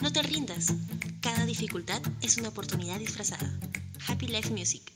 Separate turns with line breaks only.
No te rindas. Cada dificultad es una oportunidad disfrazada. Happy Life Music.